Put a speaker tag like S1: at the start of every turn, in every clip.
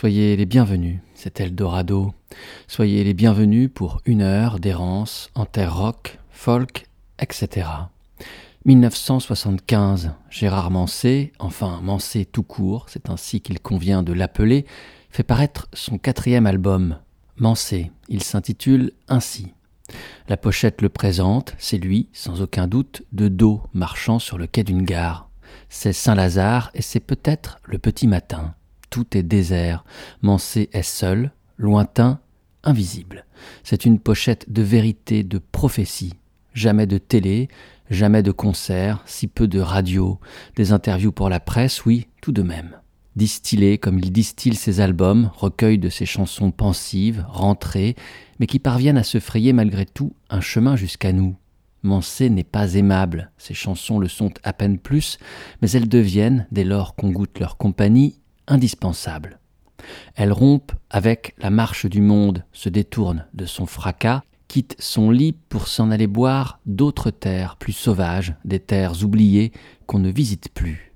S1: Soyez les bienvenus, c'est Eldorado. Soyez les bienvenus pour une heure d'errance en terre rock, folk, etc. 1975, Gérard Mancé, enfin Mancé tout court, c'est ainsi qu'il convient de l'appeler, fait paraître son quatrième album, Mancé. Il s'intitule ainsi. La pochette le présente, c'est lui, sans aucun doute, de dos marchant sur le quai d'une gare. C'est Saint-Lazare et c'est peut-être le petit matin tout est désert. Mancé est seul, lointain, invisible. C'est une pochette de vérité, de prophétie. Jamais de télé, jamais de concert, si peu de radio, des interviews pour la presse, oui, tout de même. Distillé comme il distille ses albums, recueil de ses chansons pensives, rentrées, mais qui parviennent à se frayer malgré tout un chemin jusqu'à nous. Mancé n'est pas aimable, ses chansons le sont à peine plus, mais elles deviennent, dès lors qu'on goûte leur compagnie, indispensable. Elle rompt avec la marche du monde, se détourne de son fracas, quitte son lit pour s'en aller boire d'autres terres plus sauvages, des terres oubliées qu'on ne visite plus.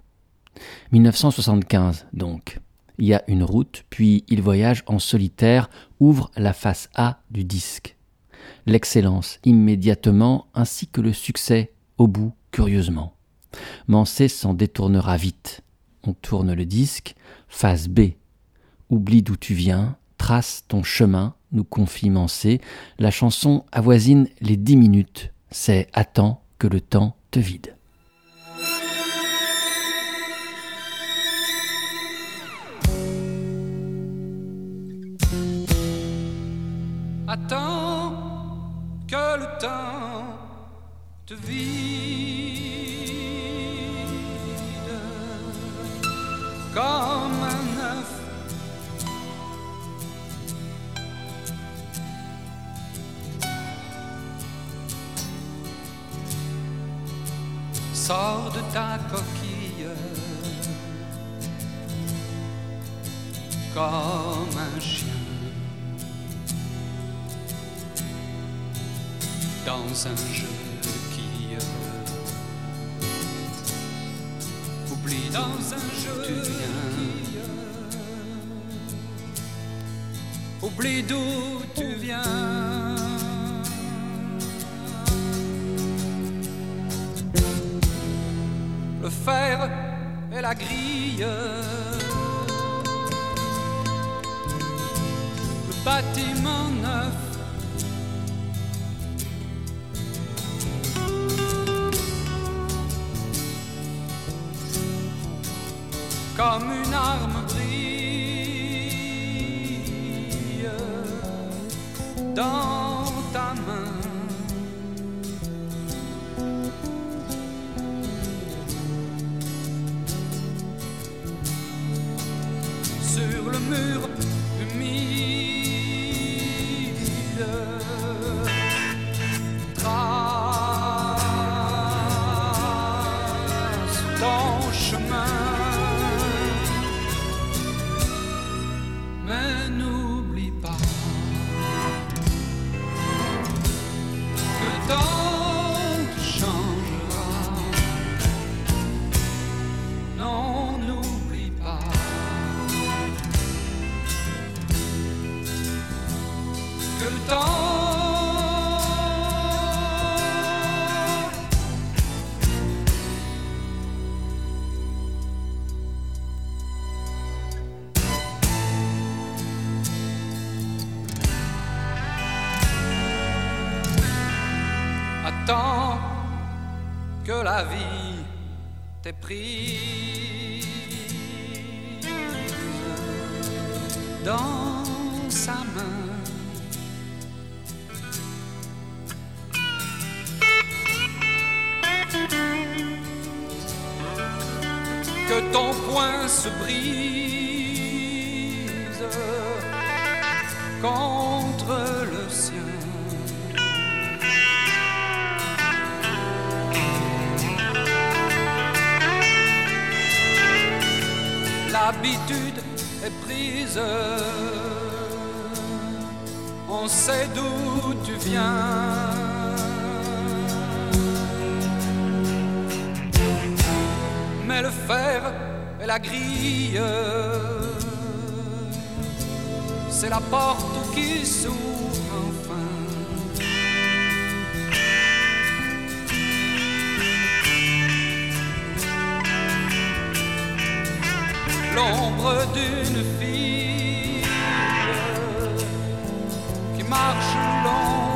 S1: 1975 donc. Il y a une route, puis il voyage en solitaire, ouvre la face A du disque. L'excellence immédiatement, ainsi que le succès au bout, curieusement. Mansé s'en détournera vite. On tourne le disque, Phase B. Oublie d'où tu viens, trace ton chemin, nous confie Mansé. La chanson avoisine les dix minutes. C'est Attends que le temps te vide.
S2: Dans la vie on sait d'où tu viens. Mais le fer et la grille, c'est la porte qui s'ouvre enfin. L'ombre d'une fille marche longue.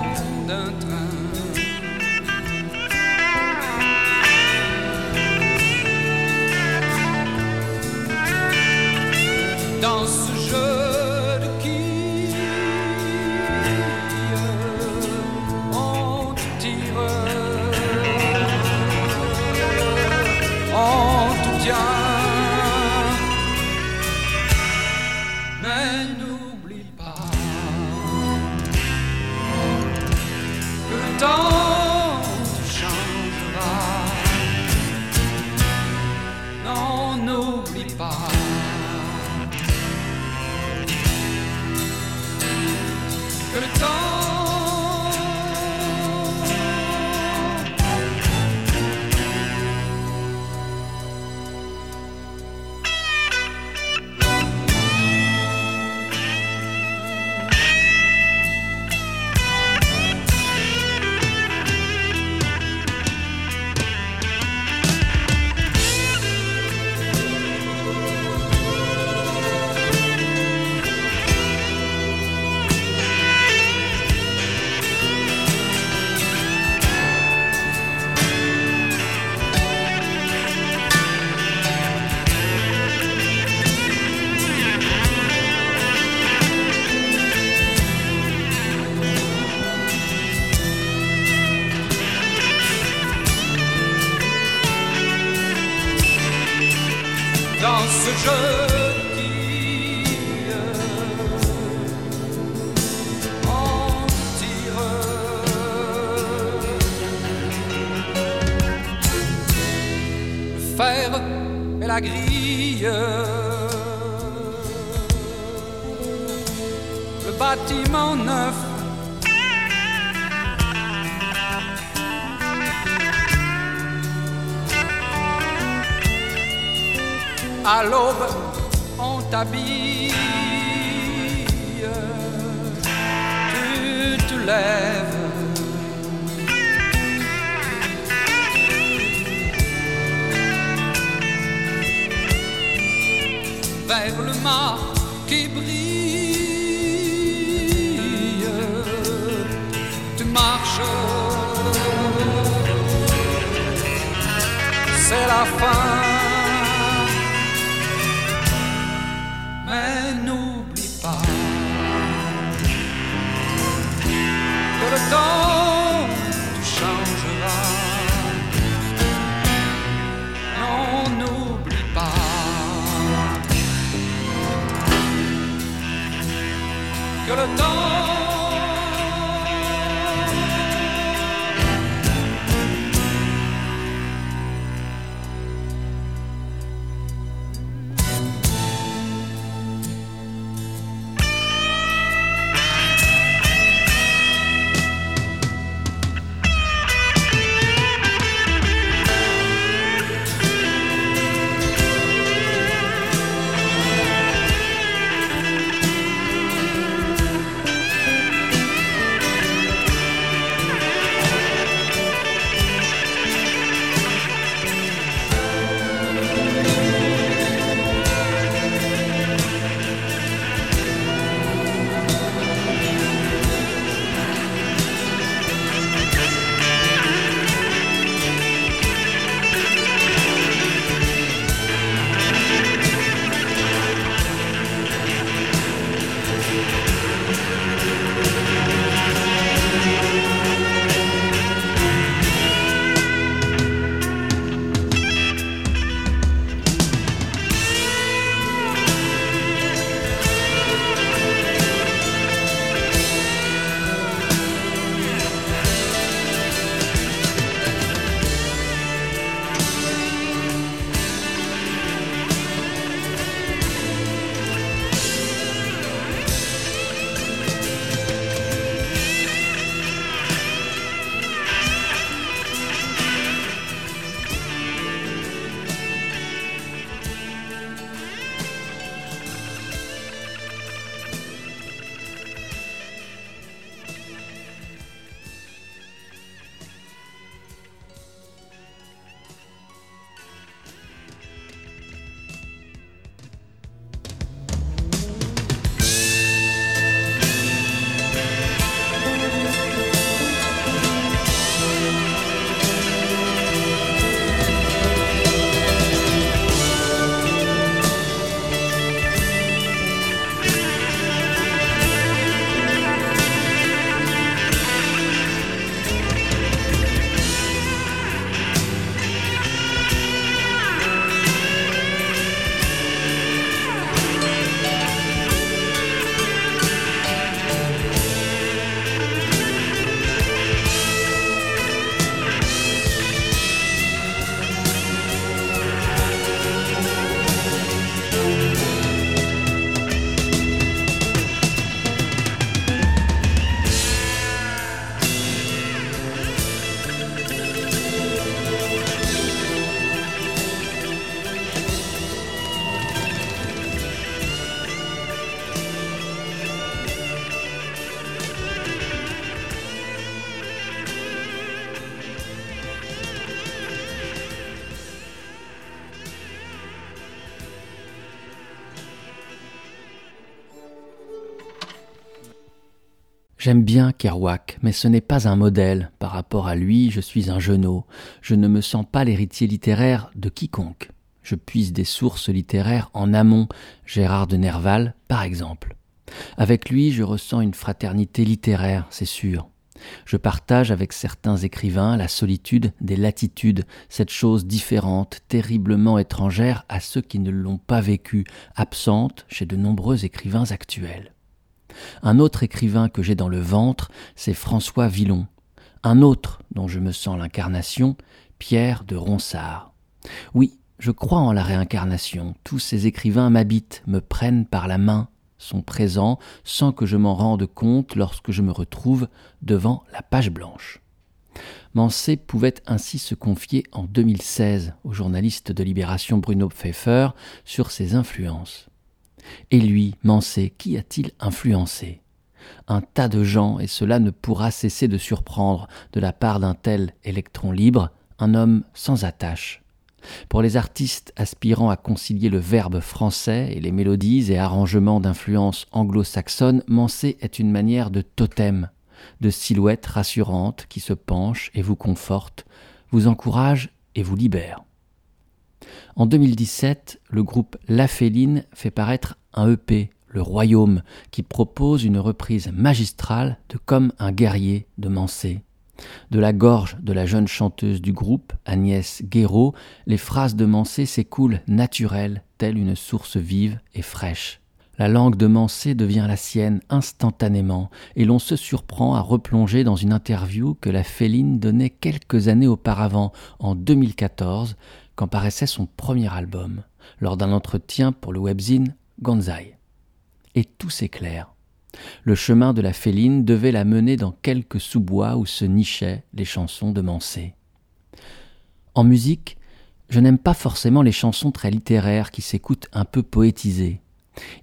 S1: J'aime bien Kerouac, mais ce n'est pas un modèle. Par rapport à lui, je suis un genou. Je ne me sens pas l'héritier littéraire de quiconque. Je puise des sources littéraires en amont, Gérard de Nerval, par exemple. Avec lui, je ressens une fraternité littéraire, c'est sûr. Je partage avec certains écrivains la solitude des latitudes, cette chose différente, terriblement étrangère à ceux qui ne l'ont pas vécue, absente chez de nombreux écrivains actuels. Un autre écrivain que j'ai dans le ventre, c'est François Villon. Un autre dont je me sens l'incarnation, Pierre de Ronsard. Oui, je crois en la réincarnation. Tous ces écrivains m'habitent, me prennent par la main, sont présents sans que je m'en rende compte lorsque je me retrouve devant la page blanche. Mansé pouvait ainsi se confier en 2016 au journaliste de Libération Bruno Pfeffer sur ses influences. Et lui, Mansé, qui a-t-il influencé? Un tas de gens, et cela ne pourra cesser de surprendre de la part d'un tel électron libre, un homme sans attache. Pour les artistes aspirant à concilier le verbe français et les mélodies et arrangements d'influence anglo-saxonne, Mansé est une manière de totem, de silhouette rassurante qui se penche et vous conforte, vous encourage et vous libère. En 2017, le groupe La Féline fait paraître un EP, Le Royaume, qui propose une reprise magistrale de Comme un guerrier de Mansé. De la gorge de la jeune chanteuse du groupe, Agnès Guéraud, les phrases de Mansé s'écoulent naturelles, telle une source vive et fraîche. La langue de Mansé devient la sienne instantanément, et l'on se surprend à replonger dans une interview que la Féline donnait quelques années auparavant, en 2014, quand paraissait son premier album, lors d'un entretien pour le webzine Gonzai. Et tout s'éclaire. Le chemin de la féline devait la mener dans quelques sous-bois où se nichaient les chansons de Mansé. En musique, je n'aime pas forcément les chansons très littéraires qui s'écoutent un peu poétisées.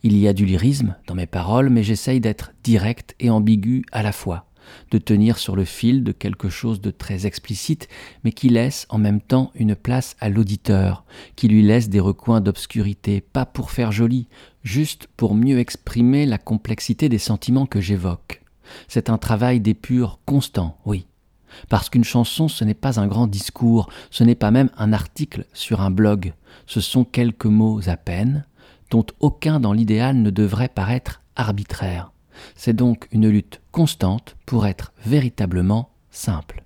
S1: Il y a du lyrisme dans mes paroles, mais j'essaye d'être direct et ambigu à la fois de tenir sur le fil de quelque chose de très explicite, mais qui laisse en même temps une place à l'auditeur, qui lui laisse des recoins d'obscurité, pas pour faire joli, juste pour mieux exprimer la complexité des sentiments que j'évoque. C'est un travail d'épure constant, oui. Parce qu'une chanson, ce n'est pas un grand discours, ce n'est pas même un article sur un blog, ce sont quelques mots à peine, dont aucun dans l'idéal ne devrait paraître arbitraire. C'est donc une lutte constante pour être véritablement simple.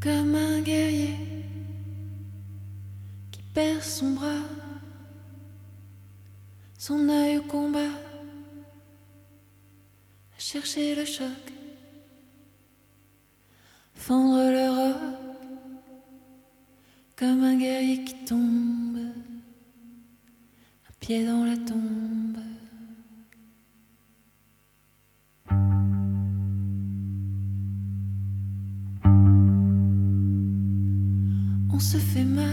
S3: Comme un guerrier qui perd son bras, son œil au combat, à chercher le choc, fendre le comme un guerrier qui tombe, un pied dans la tombe. On se fait mal,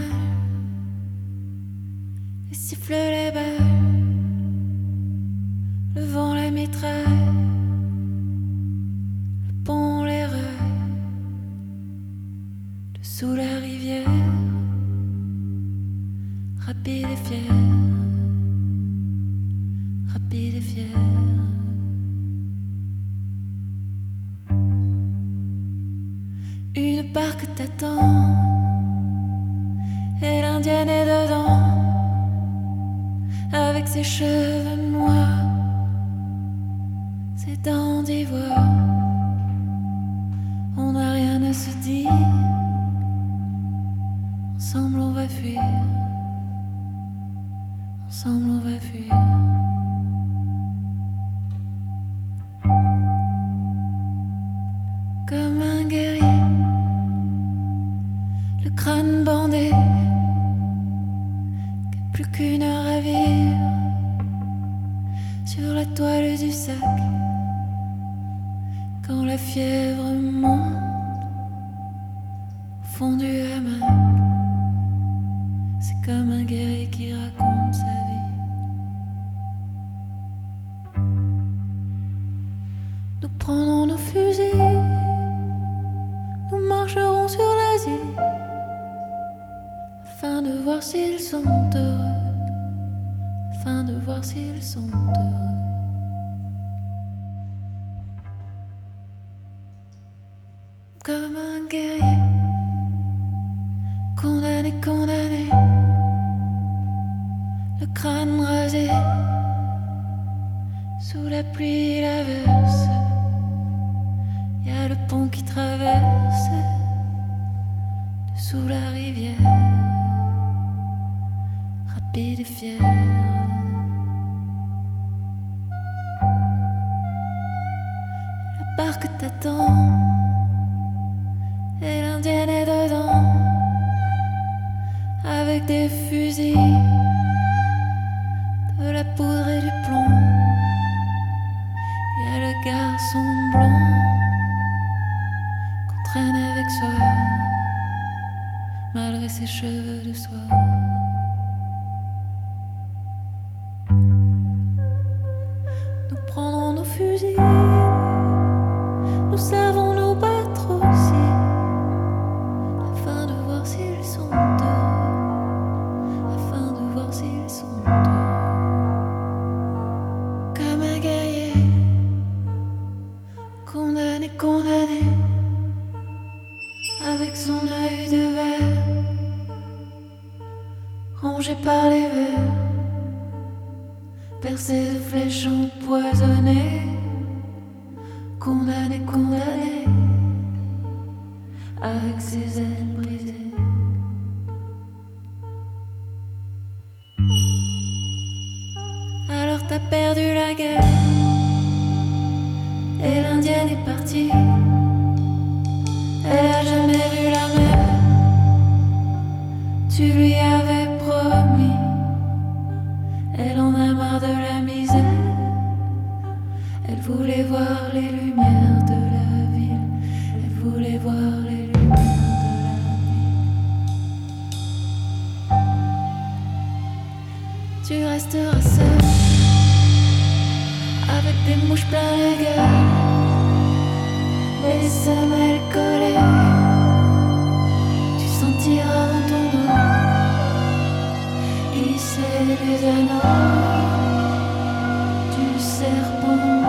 S3: et siffle les balles, le vent la mitraille, le pont les rails, dessous la rivière rapide et fier, rapide et fier. Une barque t'attend, et l'indienne est dedans, avec ses cheveux noirs, ses dents d'ivoire. On n'a rien à se dire, ensemble on va fuir ensemble on va fuir. des fusils, de la poudre et du plomb. Il y a le garçon blond qu'on traîne avec soi, malgré ses cheveux de soie. glisser les anneaux du serpent.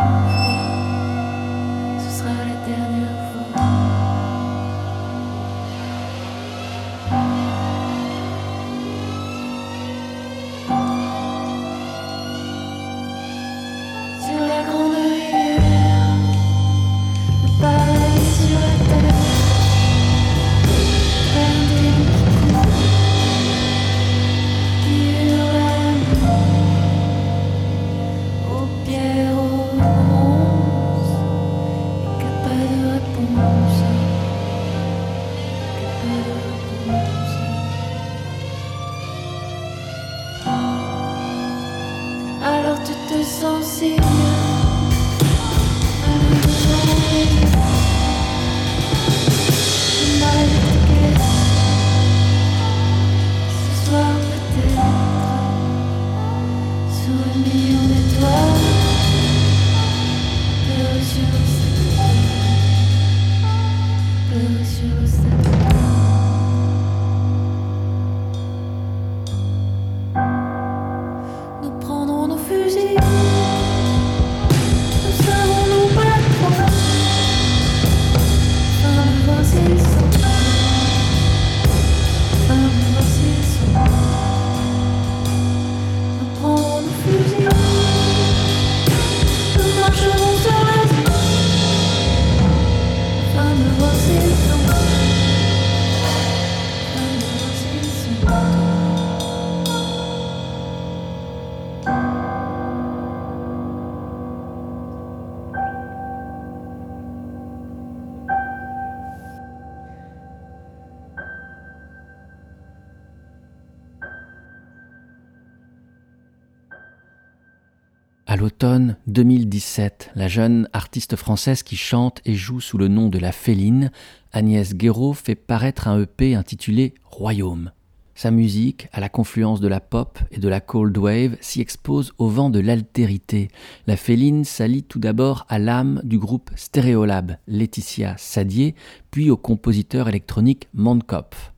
S1: À l'automne 2017, la jeune artiste française qui chante et joue sous le nom de la Féline, Agnès Guéraud, fait paraître un EP intitulé Royaume. Sa musique, à la confluence de la pop et de la cold wave, s'y expose au vent de l'altérité. La féline s'allie tout d'abord à l'âme du groupe Stéréolab, Laetitia Sadier, puis au compositeur électronique Mankopf.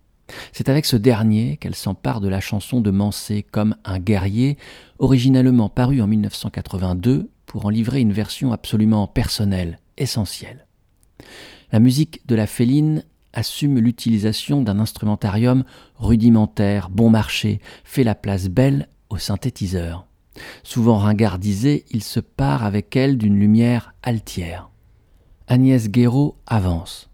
S1: C'est avec ce dernier qu'elle s'empare de la chanson de Mansé comme un guerrier, originalement paru en 1982 pour en livrer une version absolument personnelle, essentielle. La musique de la Féline assume l'utilisation d'un instrumentarium rudimentaire, bon marché, fait la place belle au synthétiseur. Souvent ringardisé, il se part avec elle d'une lumière altière. Agnès Guéraud avance.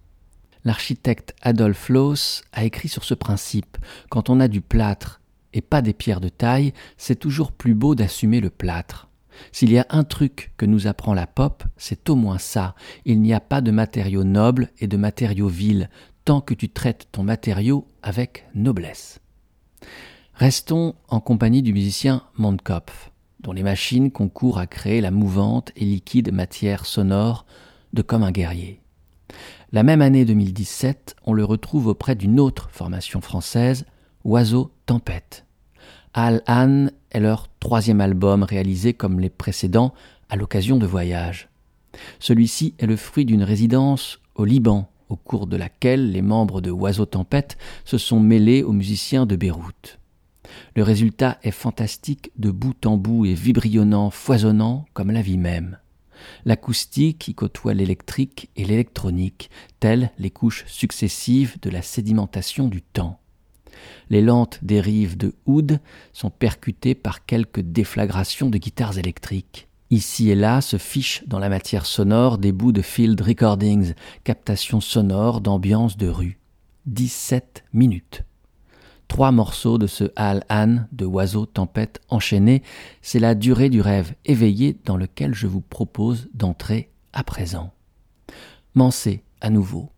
S1: L'architecte Adolphe Loos a écrit sur ce principe. Quand on a du plâtre et pas des pierres de taille, c'est toujours plus beau d'assumer le plâtre. S'il y a un truc que nous apprend la pop, c'est au moins ça. Il n'y a pas de matériaux nobles et de matériaux vils, tant que tu traites ton matériau avec noblesse. Restons en compagnie du musicien Mondkopf, dont les machines concourent à créer la mouvante et liquide matière sonore de Comme un guerrier. La même année 2017, on le retrouve auprès d'une autre formation française, Oiseau Tempête. Al An est leur troisième album réalisé comme les précédents à l'occasion de voyages. Celui-ci est le fruit d'une résidence au Liban, au cours de laquelle les membres de Oiseau Tempête se sont mêlés aux musiciens de Beyrouth. Le résultat est fantastique de bout en bout et vibrionnant, foisonnant comme la vie même. L'acoustique qui côtoie l'électrique et l'électronique, telles les couches successives de la sédimentation du temps. Les lentes dérives de oud sont percutées par quelques déflagrations de guitares électriques. Ici et là se fichent dans la matière sonore des bouts de field recordings, captations sonores d'ambiance de rue. 17 minutes. Trois morceaux de ce Al An de Oiseau Tempête enchaîné, c'est la durée du rêve éveillé dans lequel je vous propose d'entrer à présent. Mansé, à nouveau.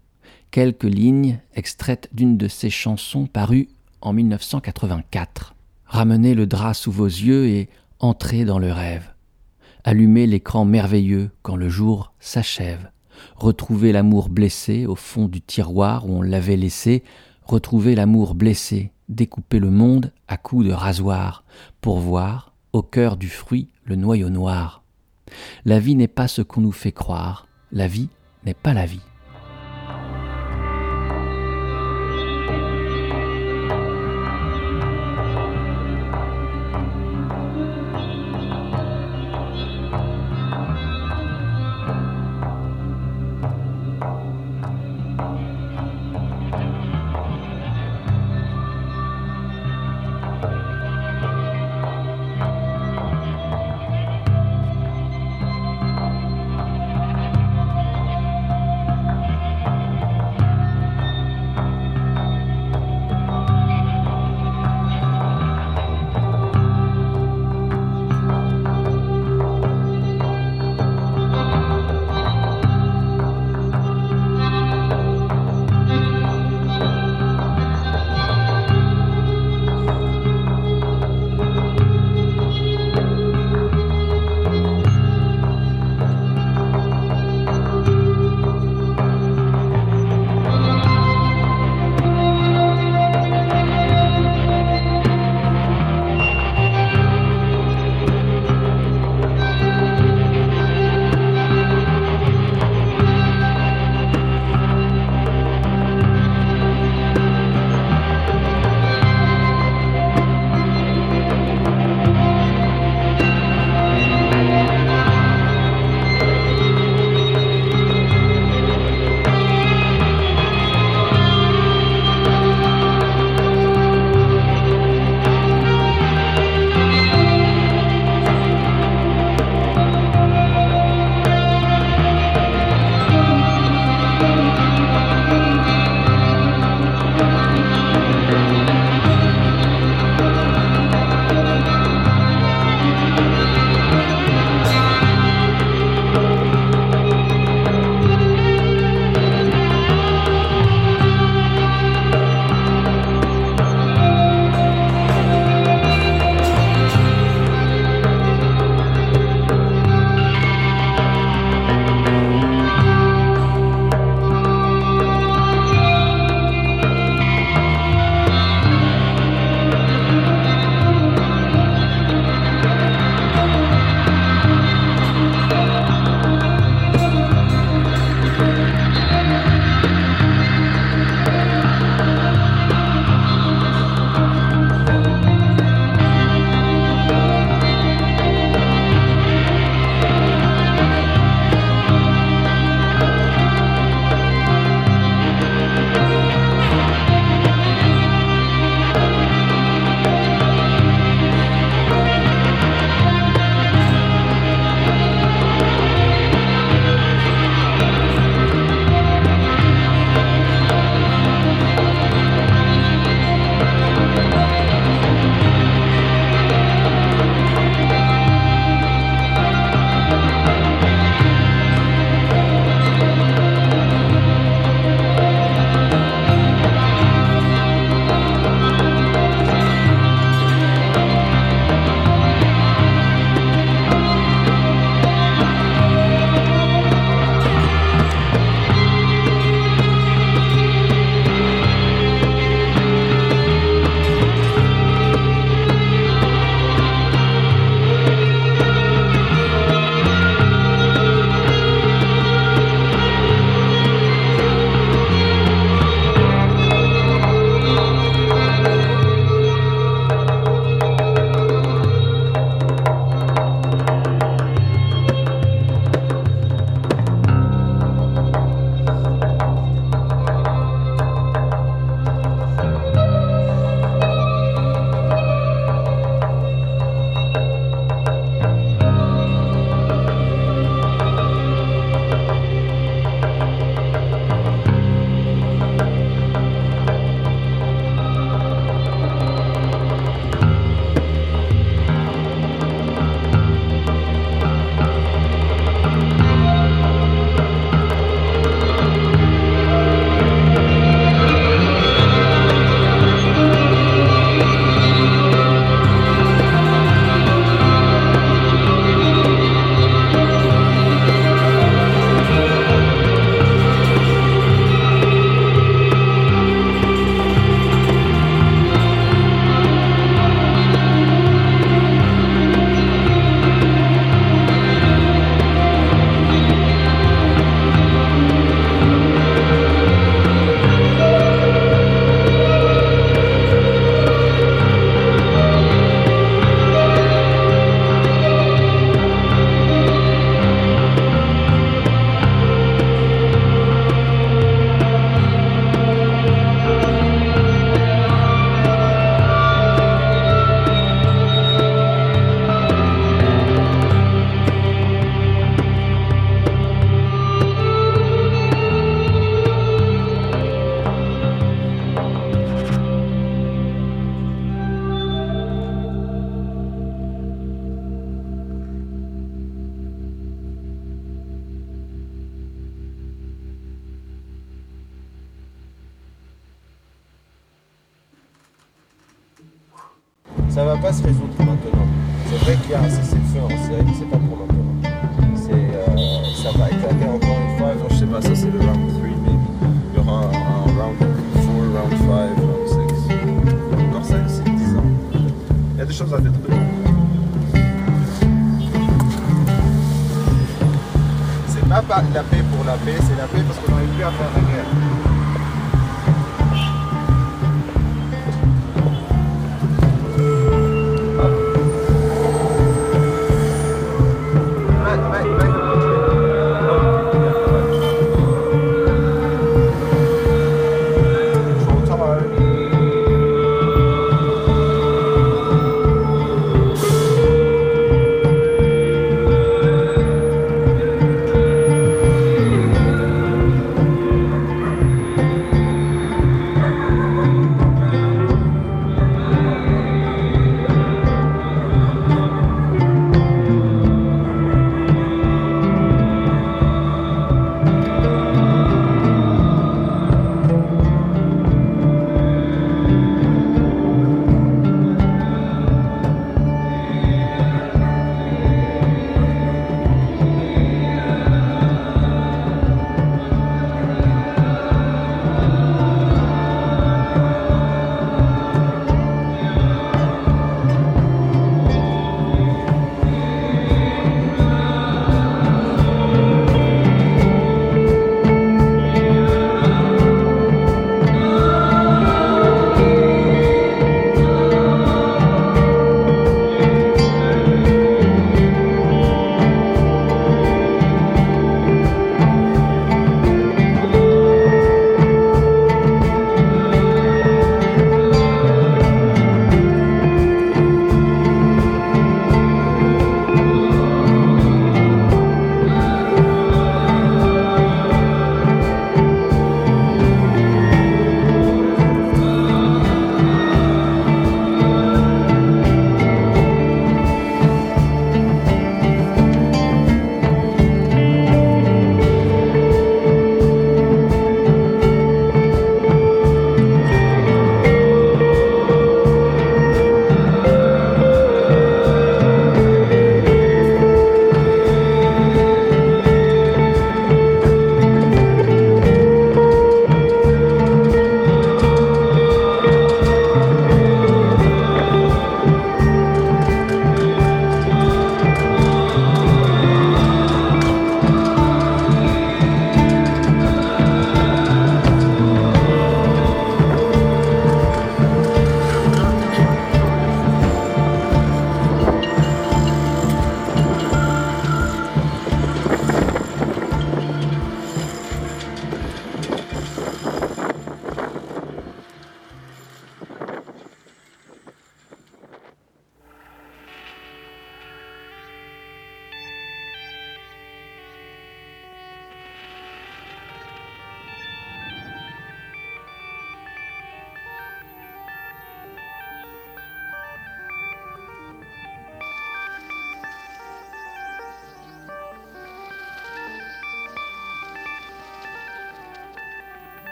S1: Quelques lignes extraites d'une de ses chansons parues en 1984. Ramenez le drap sous vos yeux et entrez dans le rêve. Allumez l'écran merveilleux quand le jour s'achève. Retrouvez l'amour blessé au fond du tiroir où on l'avait laissé. Retrouvez l'amour blessé, découper le monde à coups de rasoir, pour voir, au cœur du fruit, le noyau noir. La vie n'est pas ce qu'on nous fait croire, la vie n'est pas la vie.
S4: Ça va pas se résoudre maintenant. C'est vrai qu'il y a un cessez-le-feu en Syrie, c'est pas pour maintenant. Euh, ça va éclater encore une fois, je sais pas, ça c'est le round 3 maybe. Il y aura un, un round 4, round 5, round 6. Encore 5, 6, 10 ans. Il y a des choses à détruire. C'est pas la paix pour la paix, c'est la paix parce qu'on n'arrive plus à faire la guerre.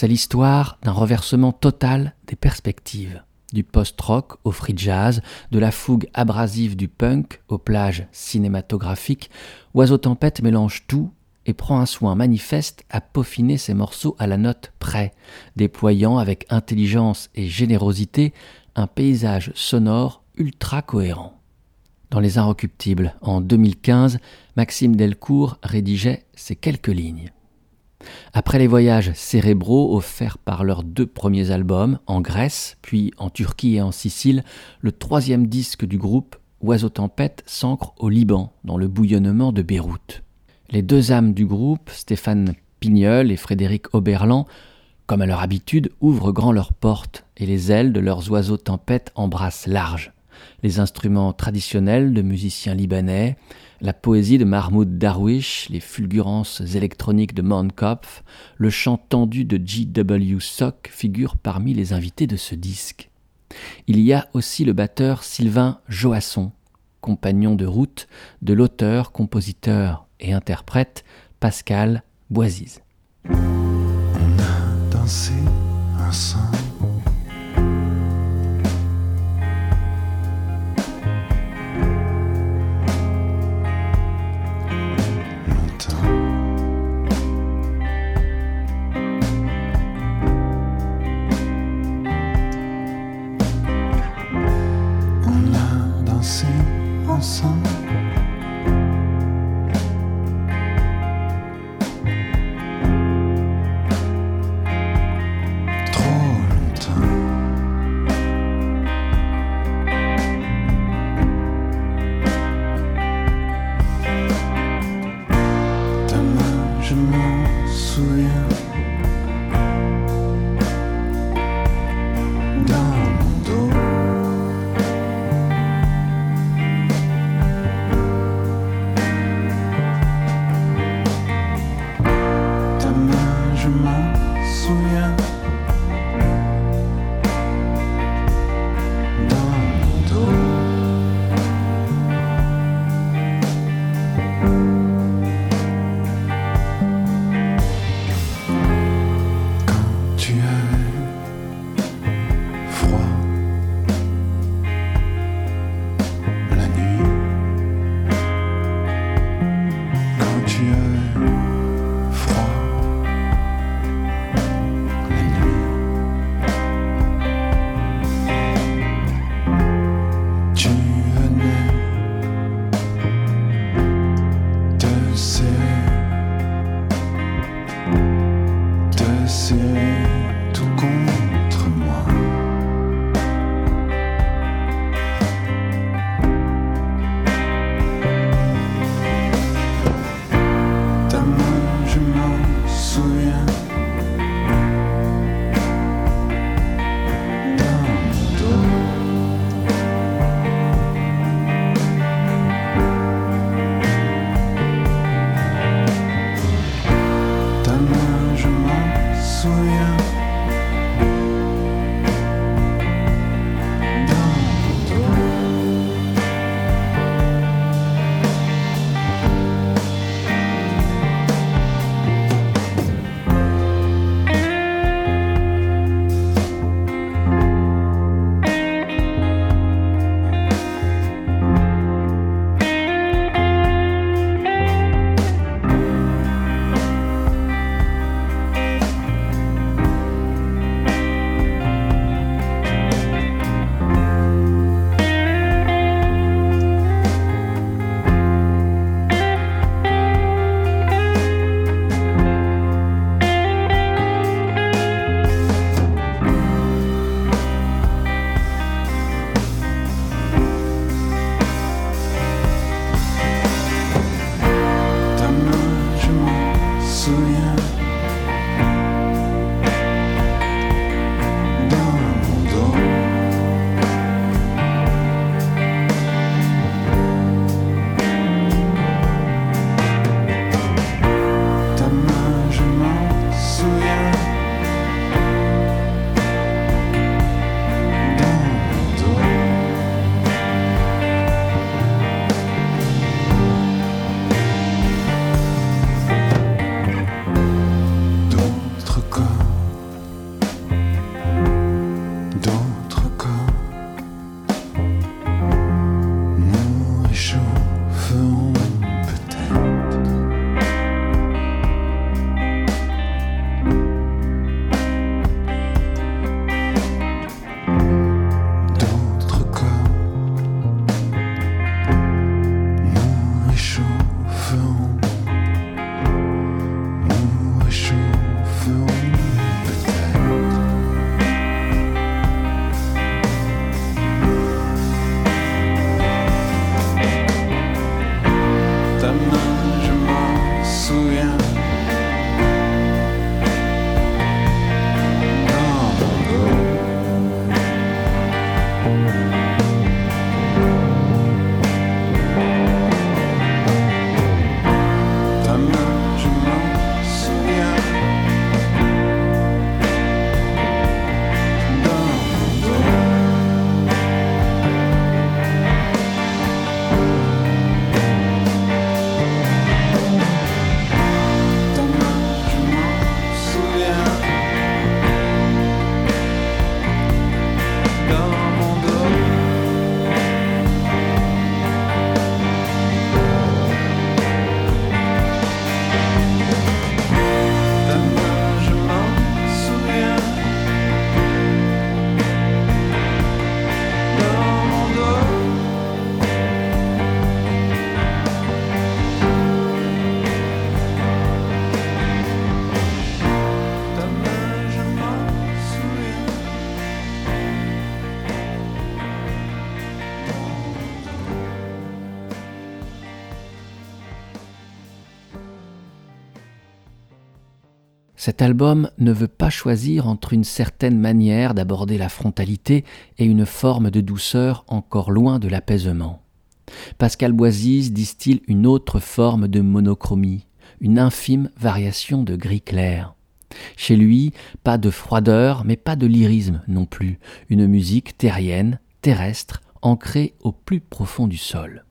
S1: C'est l'histoire d'un renversement total des perspectives. Du post-rock au free jazz, de la fougue abrasive du punk aux plages cinématographiques, Oiseau Tempête mélange tout et prend un soin manifeste à peaufiner ses morceaux à la note près, déployant avec intelligence et générosité un paysage sonore ultra cohérent. Dans Les Inrecuptibles, en 2015, Maxime Delcourt rédigeait ces quelques lignes. Après les voyages cérébraux offerts par leurs deux premiers albums, en Grèce, puis en Turquie et en Sicile, le troisième disque du groupe, Oiseau Tempête, s'ancre au Liban, dans le bouillonnement de Beyrouth. Les deux âmes du groupe, Stéphane Pignol et Frédéric Oberland, comme à leur habitude, ouvrent grand leurs portes et les ailes de leurs oiseaux tempêtes embrassent large. Les instruments traditionnels de musiciens libanais, la poésie de Mahmoud Darwish, les fulgurances électroniques de Monkopf, le chant tendu de G.W. Sock figurent parmi les invités de ce disque. Il y a aussi le batteur Sylvain Joasson, compagnon de route de l'auteur, compositeur et interprète Pascal Boisise. Cet album ne veut pas choisir entre une certaine manière d'aborder la frontalité et une forme de douceur encore loin de l'apaisement. Pascal Boisise distille une autre forme de monochromie, une infime variation de gris clair. Chez lui, pas de froideur, mais pas de lyrisme non plus, une musique terrienne, terrestre, ancrée au plus profond du sol.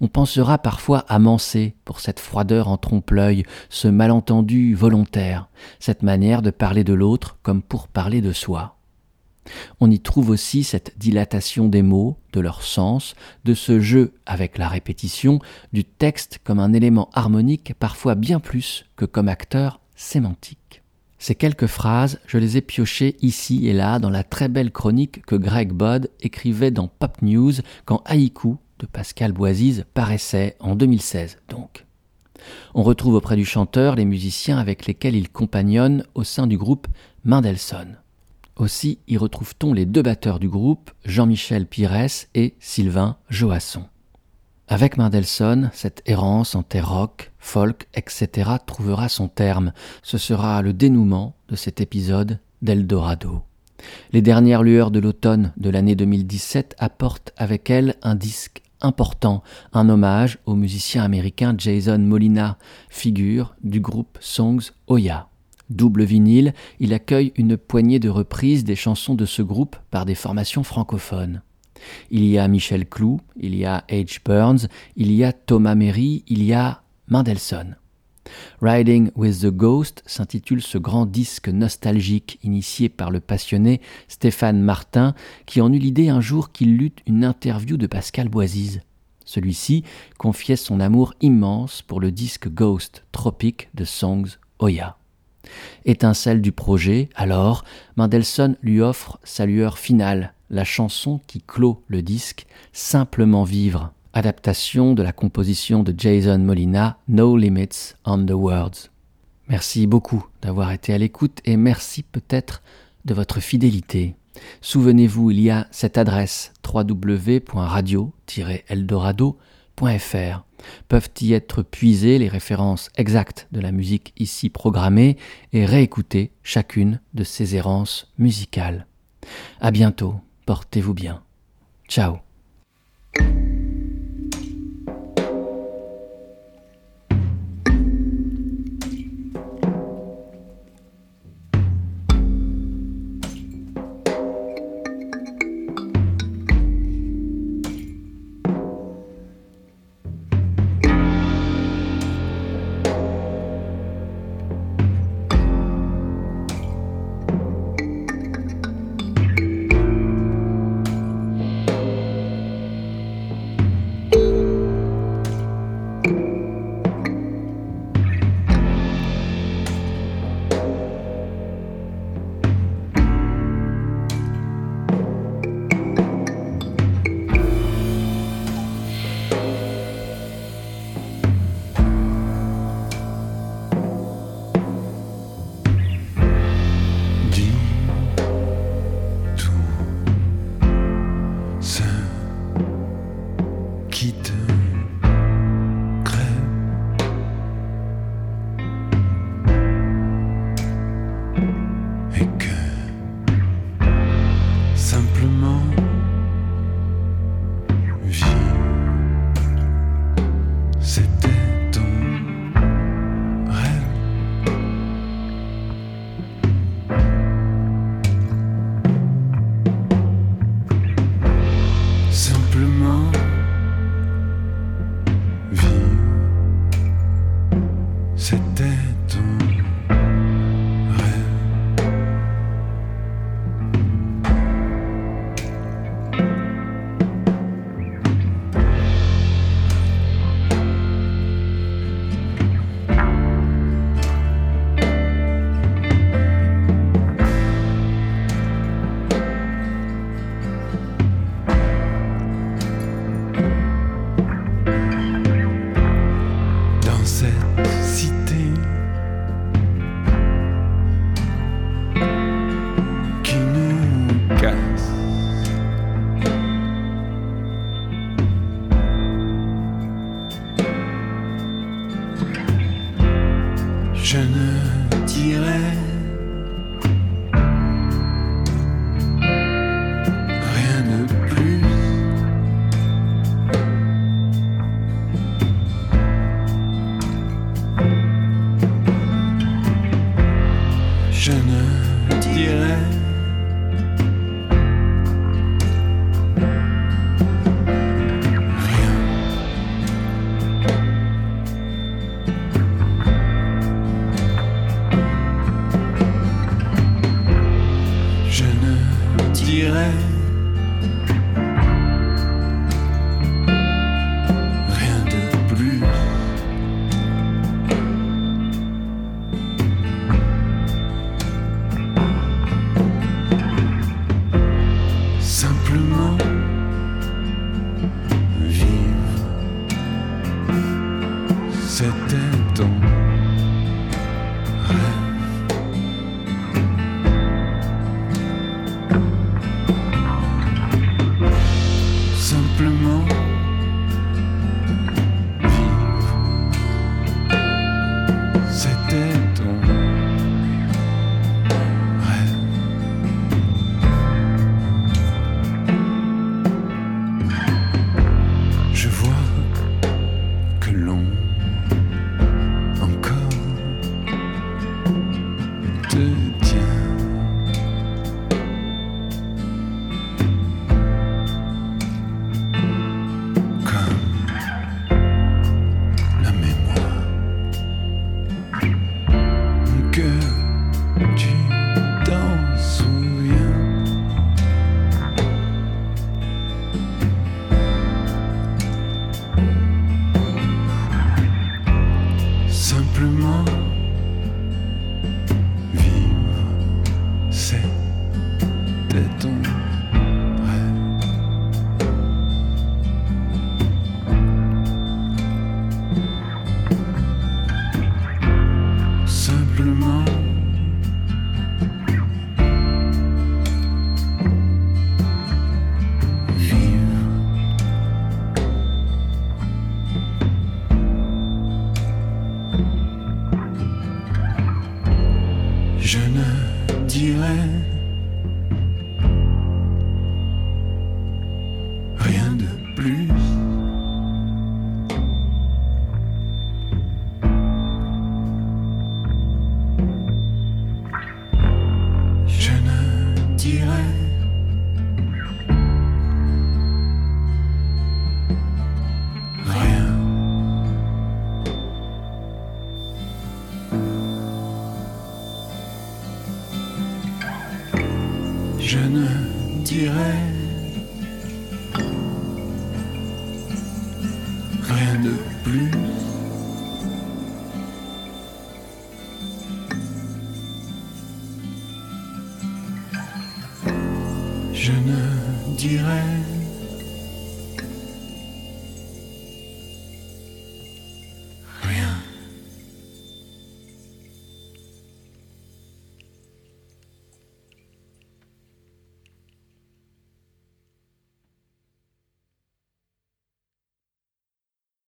S1: On pensera parfois à Mansé pour cette froideur en trompe-l'œil, ce malentendu volontaire, cette manière de parler de l'autre comme pour parler de soi. On y trouve aussi cette dilatation des mots, de leur sens, de ce jeu avec la répétition, du texte comme un élément harmonique parfois bien plus que comme acteur sémantique. Ces quelques phrases, je les ai piochées ici et là dans la très belle chronique que Greg Budd écrivait dans Pop News quand Haïku de Pascal Boisise paraissait en 2016 donc. On retrouve auprès du chanteur les musiciens avec lesquels il compagnonne au sein du groupe Mendelssohn. Aussi y retrouve-t-on les deux batteurs du groupe, Jean-Michel Pires et Sylvain Joasson. Avec Mendelssohn, cette errance en terre rock, folk, etc. trouvera son terme. Ce sera le dénouement de cet épisode d'Eldorado. Les dernières lueurs de l'automne de l'année 2017 apportent avec elles un disque important, un hommage au musicien américain Jason Molina, figure du groupe Songs Oya. Double vinyle, il accueille une poignée de reprises des chansons de ce groupe par des formations francophones. Il y a Michel Clou, il y a H. Burns, il y a Thomas Merry, il y a Mendelssohn. Riding with the Ghost s'intitule ce grand disque nostalgique initié par le passionné Stéphane Martin qui en eut l'idée un jour qu'il lut une interview de Pascal Boisise. Celui-ci confiait son amour immense pour le disque Ghost Tropic de Songs Oya. Étincelle du projet, alors, Mendelssohn lui offre sa lueur finale, la chanson qui clôt le disque, Simplement vivre, adaptation de la composition de Jason Molina, No Limits on the Words. Merci beaucoup d'avoir été à l'écoute et merci peut-être de votre fidélité. Souvenez-vous, il y a cette adresse www.radio-eldorado.fr. Peuvent y être puisées les références exactes de la musique ici programmée et réécouter chacune de ces errances musicales. À bientôt, portez-vous bien. Ciao.